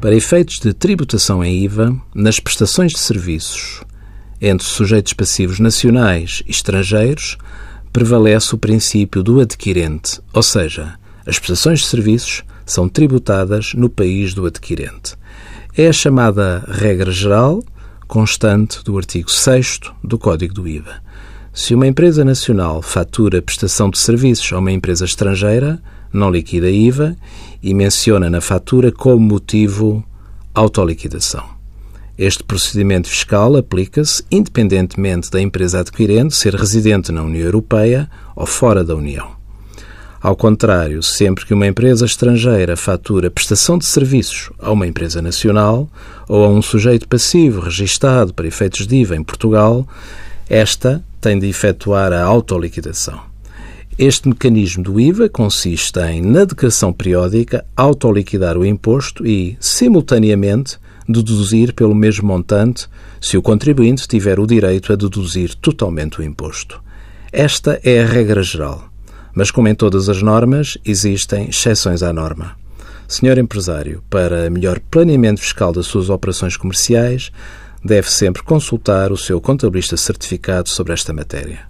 Para efeitos de tributação em IVA, nas prestações de serviços entre sujeitos passivos nacionais e estrangeiros, prevalece o princípio do adquirente, ou seja, as prestações de serviços são tributadas no país do adquirente. É a chamada regra geral, constante do artigo 6 do Código do IVA. Se uma empresa nacional fatura prestação de serviços a uma empresa estrangeira, não liquida IVA e menciona na fatura como motivo autoliquidação. Este procedimento fiscal aplica-se independentemente da empresa adquirente ser residente na União Europeia ou fora da União. Ao contrário, sempre que uma empresa estrangeira fatura prestação de serviços a uma empresa nacional ou a um sujeito passivo registado para efeitos de IVA em Portugal, esta tem de efetuar a autoliquidação. Este mecanismo do IVA consiste em, na declaração periódica, autoliquidar o imposto e, simultaneamente, deduzir pelo mesmo montante se o contribuinte tiver o direito a deduzir totalmente o imposto. Esta é a regra geral. Mas, como em todas as normas, existem exceções à norma. Senhor empresário, para melhor planeamento fiscal das suas operações comerciais, deve sempre consultar o seu contabilista certificado sobre esta matéria.